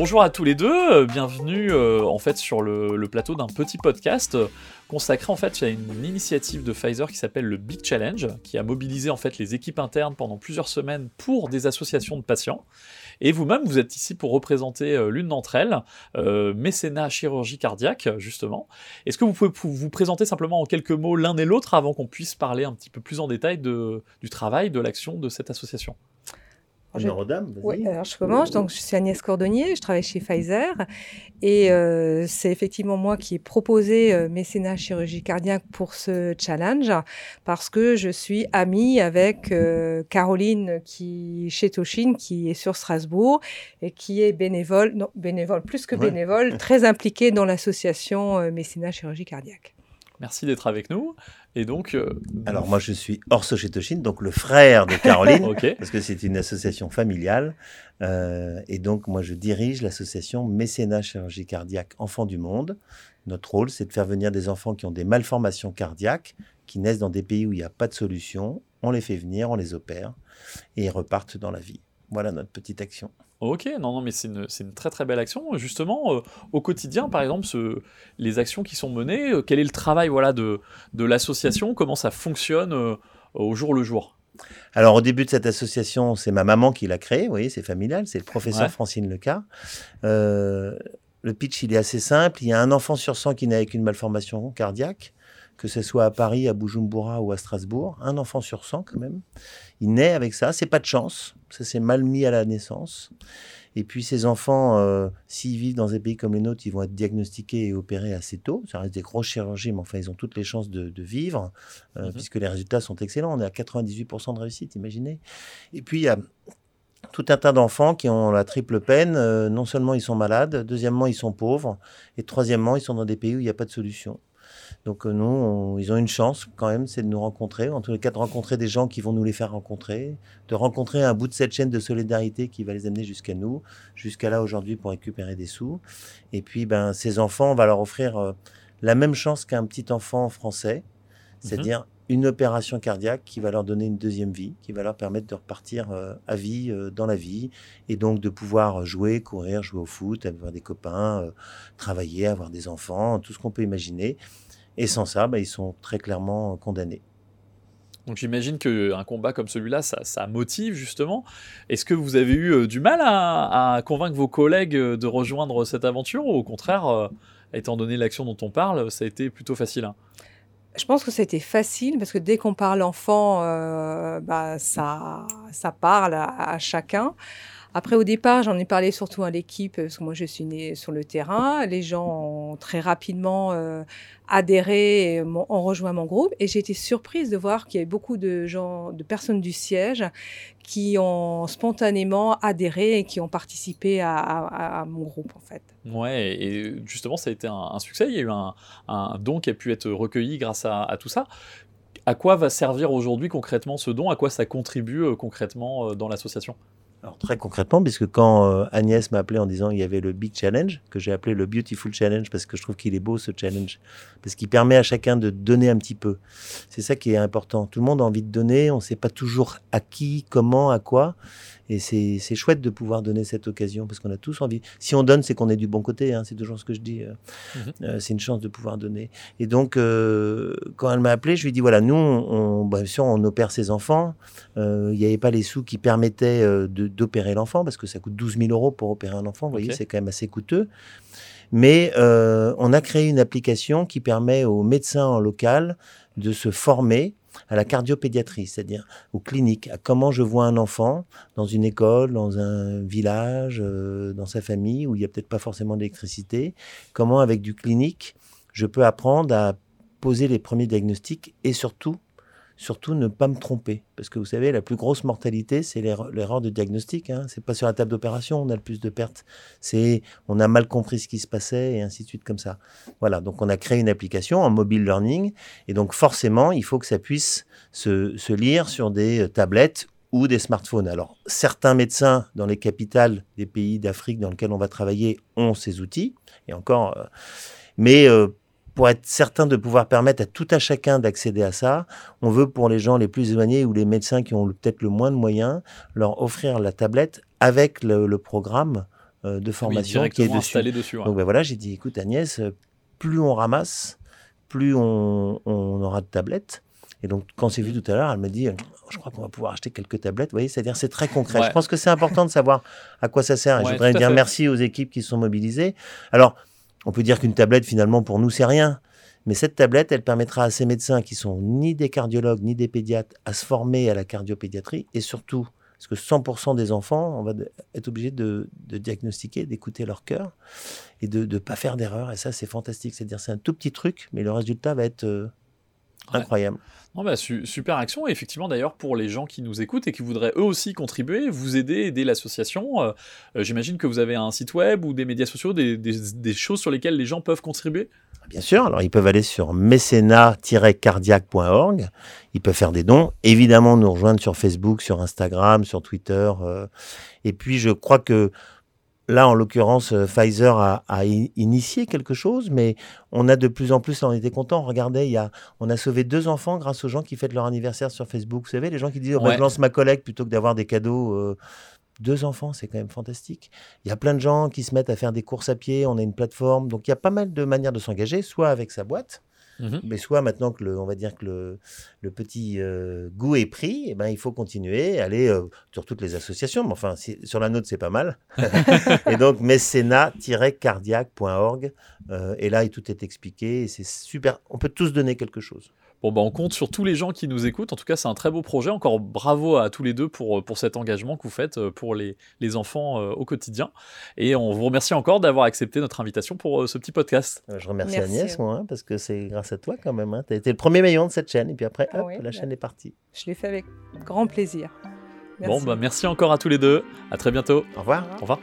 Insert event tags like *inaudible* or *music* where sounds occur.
Bonjour à tous les deux, euh, bienvenue euh, en fait sur le, plateau d'un petit podcast euh, consacré en fait à une initiative de Pfizer qui s'appelle le Big Challenge, qui a mobilisé en fait les équipes internes pendant plusieurs semaines pour des associations de patients. Et vous-même, vous êtes ici pour représenter l'une d'entre elles, Mécénat Chirurgie Cardiaque, justement. Est-ce que vous pouvez pou- vous présenter simplement en quelques mots l'un et l'autre avant qu'on puisse parler un petit peu plus en détail de, du travail, de l'action de cette association? Je- dames, vas-y. Oui, alors je commence. Donc, je suis Agnès Cordonnier, je travaille chez Pfizer. Et euh, c'est effectivement moi qui ai proposé euh, mécénat chirurgie cardiaque pour ce challenge parce que je suis amie avec euh, Caroline qui, chez Toshin, qui est sur Strasbourg et qui est bénévole, non, bénévole, plus que Ouais. bénévole, très impliquée dans l'association euh, mécénat chirurgie cardiaque. Merci d'être avec nous. Et donc, euh, Alors moi je suis Orso Chetoshin, donc le frère de Caroline, *laughs* parce que c'est une association familiale. Euh, et donc moi je dirige l'association Mécénat Chirurgie Cardiaque Enfants du Monde. Notre rôle c'est de faire venir des enfants qui ont des malformations cardiaques, qui naissent dans des pays où il n'y a pas de solution. On les fait venir, on les opère et ils repartent dans la vie. Voilà notre petite action. Ok, non, non, mais c'est une, très très belle action. Justement, euh, au quotidien, par exemple, ce- les actions qui sont menées, euh, quel est le travail voilà, de, de l'association, comment ça fonctionne euh, au jour le jour? Alors, au début de cette association, c'est ma maman qui l'a créée. Vous voyez, c'est familial. C'est le professeur Ouais. Francine Leca. Euh, le pitch, il est assez simple. Il y a un enfant sur 100 qui naît avec une malformation cardiaque, que ce soit à Paris, à Bujumbura ou à Strasbourg. Un enfant sur 100 quand même. Il naît avec ça. C'est pas de chance. Ça s'est mal mis à la naissance. Et puis ces enfants, euh, s'ils vivent dans des pays comme les nôtres, ils vont être diagnostiqués et opérés assez tôt. Ça reste des grosses chirurgies, mais enfin, ils ont toutes les chances de, de vivre, euh, Mhm. puisque les résultats sont excellents. On est à 98% de réussite, imaginez. Et puis, il y a tout un tas d'enfants qui ont la triple peine. Euh, non seulement ils sont malades, deuxièmement, ils sont pauvres, et troisièmement, ils sont dans des pays où il n'y a pas de solution. Donc euh, nous, on- ils ont une chance quand même, c'est de nous rencontrer, en tous les cas de rencontrer des gens qui vont nous les faire rencontrer, de rencontrer un bout de cette chaîne de solidarité qui va les amener jusqu'à nous, jusqu'à là aujourd'hui pour récupérer des sous. Et puis, ben, ces enfants, on va leur offrir euh, la même chance qu'un petit enfant français, c'est-à-dire une opération cardiaque qui va leur donner une deuxième vie, qui va leur permettre de repartir euh, à vie euh, dans la vie, et donc de pouvoir jouer, courir, jouer au foot, avoir des copains, travailler, avoir des enfants, tout ce qu'on peut imaginer. Et sans ça, ben, ils sont très clairement condamnés. Donc j'imagine qu'un combat comme celui-là, ça, ça motive justement. Est-ce que vous avez eu euh, du mal à, à convaincre vos collègues euh, de rejoindre cette aventure? Ou au contraire, euh, étant donné l'action dont on parle, ça a été plutôt facile hein? Je pense que c'était facile parce que dès qu'on parle enfant, euh, bah, ça, ça parle à, à chacun. Après, au départ, j'en ai parlé surtout à l'équipe parce que moi, je suis née sur le terrain. Les gens ont très rapidement euh, adhéré et ont rejoint mon groupe. Et j'ai été surprise de voir qu'il y avait beaucoup de gens, de personnes du siège qui ont spontanément adhéré et qui ont participé à, mon groupe, en fait. Ouais, et justement, ça a été un, succès. Il y a eu un, don qui a pu être recueilli grâce à, tout ça. À quoi va servir aujourd'hui concrètement ce don? À quoi ça contribue euh, concrètement euh, dans l'association? Alors très concrètement, puisque quand euh, Agnès m'a appelé en disant qu'il y avait le Big Challenge, que j'ai appelé le Beautiful Challenge, parce que je trouve qu'il est beau ce challenge, parce qu'il permet à chacun de donner un petit peu. C'est ça qui est important. Tout le monde a envie de donner, on ne sait pas toujours à qui, comment, à quoi. Et c'est chouette de pouvoir donner cette occasion, parce qu'on a tous envie. Si on donne, c'est qu'on est du bon côté, hein, c'est toujours ce que je dis. euh, Mhm. euh, c'est une chance de pouvoir donner. Et donc, euh, quand elle m'a appelé, je lui ai dit, voilà, nous, on, bah, bien sûr, on opère ses enfants. Il n'y avait pas les sous qui permettaient d'opérer l'enfant, parce que ça coûte 12 000 euros pour opérer un enfant. Vous voyez, c'est quand même assez coûteux. Mais euh, on a créé une application qui permet aux médecins en local de se former à la cardiopédiatrie, c'est-à-dire aux cliniques, à comment je vois un enfant dans une école, dans un village, euh, dans sa famille, où il n'y a peut-être pas forcément d'électricité, comment avec du clinique, je peux apprendre à poser les premiers diagnostics et surtout, surtout ne pas me tromper. Parce que vous savez, la plus grosse mortalité, c'est l'erreur de diagnostic. Hein. C'est pas sur la table d'opération, on a le plus de pertes. C'est on a mal compris ce qui se passait et ainsi de suite comme ça. Voilà, donc on a créé une application en mobile learning et donc forcément, il faut que ça puisse se, se lire sur des euh, tablettes ou des smartphones. Alors, certains médecins dans les capitales des pays d'Afrique dans lesquels on va travailler ont ces outils, et encore, euh, mais euh, pour être certain de pouvoir permettre à tout à chacun d'accéder à ça, on veut pour les gens les plus éloignés ou les médecins qui ont peut-être le moins de moyens, leur offrir la tablette avec le, le programme de formation qui est dessus. dessus Donc ben voilà, j'ai dit, écoute Agnès, plus on ramasse, plus on, on aura de tablettes. Et donc, quand c'est vu tout à l'heure, elle me dit, je crois qu'on va pouvoir acheter quelques tablettes. Vous voyez, c'est-à-dire c'est très concret. Je pense que c'est important de savoir à quoi ça sert. Et je voudrais dire merci aux équipes qui sont mobilisées. Alors, on peut dire qu'une tablette, finalement, pour nous, c'est rien. Mais cette tablette, elle permettra à ces médecins qui sont ni des cardiologues ni des pédiatres à se former à la cardiopédiatrie et surtout, parce que 100% des enfants, on va être obligé de, diagnostiquer, d'écouter leur cœur et de ne pas faire d'erreur. Et ça, c'est fantastique. C'est-à-dire, c'est un tout petit truc, mais le résultat va être incroyable. Non, bah, super action. Et effectivement, d'ailleurs, pour les gens qui nous écoutent et qui voudraient eux aussi contribuer, vous aider, aider l'association, euh, euh, j'imagine que vous avez un site web ou des médias sociaux, des, des, choses sur lesquelles les gens peuvent contribuer? Bien sûr, alors ils peuvent aller sur mécénat-cardiaque.org, ils peuvent faire des dons, évidemment nous rejoindre sur Facebook, sur Instagram, sur Twitter. Euh, et puis je crois que Là, en l'occurrence, euh, Pfizer a, initié quelque chose, mais on a de plus en plus, on était content. Regardez, il y a, on a sauvé deux enfants grâce aux gens qui fêtent leur anniversaire sur Facebook. Vous savez, les gens qui disent oh, je lance ma collecte plutôt que d'avoir des cadeaux. Euh, deux enfants, c'est quand même fantastique. Il y a plein de gens qui se mettent à faire des courses à pied. On a une plateforme, donc il y a pas mal de manières de s'engager, soit avec sa boîte, Mhm. Mais soit maintenant que le, on va dire que le, le petit euh, goût est pris, eh ben, il faut continuer, aller euh, sur toutes les associations. Mais enfin, sur la nôtre, c'est pas mal. *laughs* et donc, mécénat-cardiaque.org. Euh, et là, tout est expliqué. C'est super. On peut tous donner quelque chose. Bon, bah, on compte sur tous les gens qui nous écoutent. En tout cas, c'est un très beau projet. Encore bravo à tous les deux pour, pour cet engagement que vous faites euh, pour les, les enfants euh, au quotidien. Et on vous remercie encore d'avoir accepté notre invitation pour euh, ce petit podcast. Je remercie Agnès, moi, hein, parce que c'est grâce à toi quand même. Hein. Tu as été le premier maillon de cette chaîne. Et puis après, hop, la bah, chaîne est partie. Je l'ai fait avec grand plaisir. Bon, bah, merci encore à tous les deux. À très bientôt. Au revoir. Au revoir.